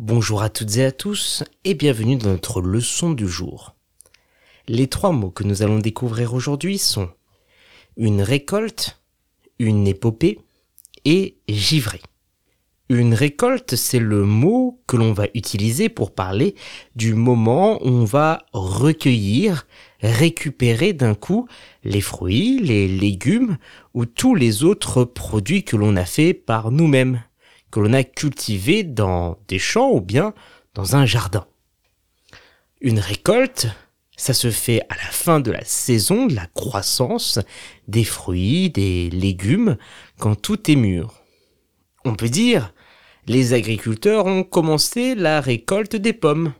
Bonjour à toutes et à tous et bienvenue dans notre leçon du jour. Les trois mots que nous allons découvrir aujourd'hui sont une récolte, une épopée et givré. Une récolte, c'est le mot que l'on va utiliser pour parler du moment où on va recueillir, récupérer d'un coup les fruits, les légumes ou tous les autres produits que l'on a fait par nous-mêmes que l'on a cultivé dans des champs ou bien dans un jardin. Une récolte, ça se fait à la fin de la saison de la croissance des fruits, des légumes, quand tout est mûr. On peut dire, les agriculteurs ont commencé la récolte des pommes.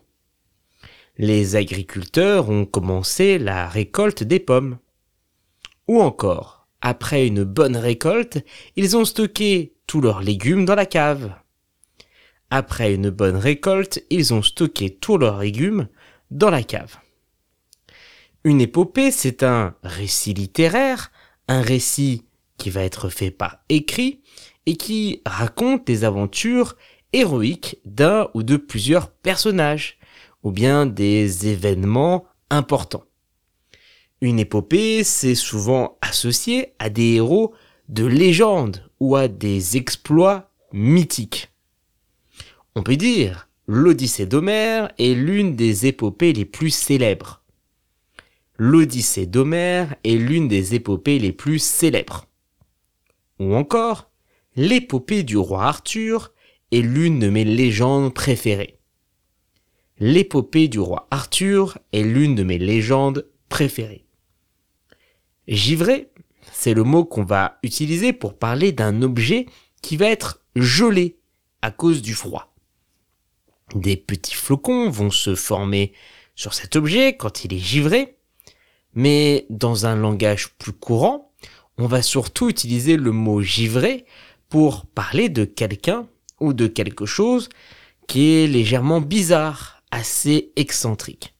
Les agriculteurs ont commencé la récolte des pommes. Ou encore, après une bonne récolte, ils ont stocké tous leurs légumes dans la cave. Après une bonne récolte, ils ont stocké tous leurs légumes dans la cave. Une épopée, c'est un récit littéraire, un récit qui va être fait par écrit et qui raconte des aventures héroïques d'un ou de plusieurs personnages, ou bien des événements importants. Une épopée, c'est souvent associé à des héros de légende ou à des exploits mythiques. On peut dire, l'Odyssée d'Homère est l'une des épopées les plus célèbres. L'Odyssée d'Homère est l'une des épopées les plus célèbres. Ou encore, l'épopée du roi Arthur est l'une de mes légendes préférées. L'épopée du roi Arthur est l'une de mes légendes préférées. Givré c'est le mot qu'on va utiliser pour parler d'un objet qui va être gelé à cause du froid. Des petits flocons vont se former sur cet objet quand il est givré, mais dans un langage plus courant, on va surtout utiliser le mot givré pour parler de quelqu'un ou de quelque chose qui est légèrement bizarre, assez excentrique.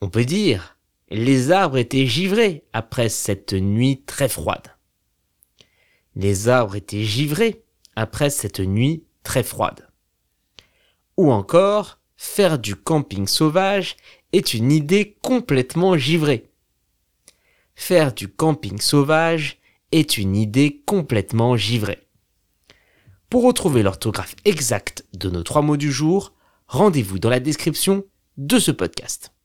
On peut dire les arbres étaient givrés après cette nuit très froide. Les arbres étaient givrés après cette nuit très froide. Ou encore, faire du camping sauvage est une idée complètement givrée. Faire du camping sauvage est une idée complètement givrée. Pour retrouver l'orthographe exacte de nos trois mots du jour, rendez-vous dans la description de ce podcast.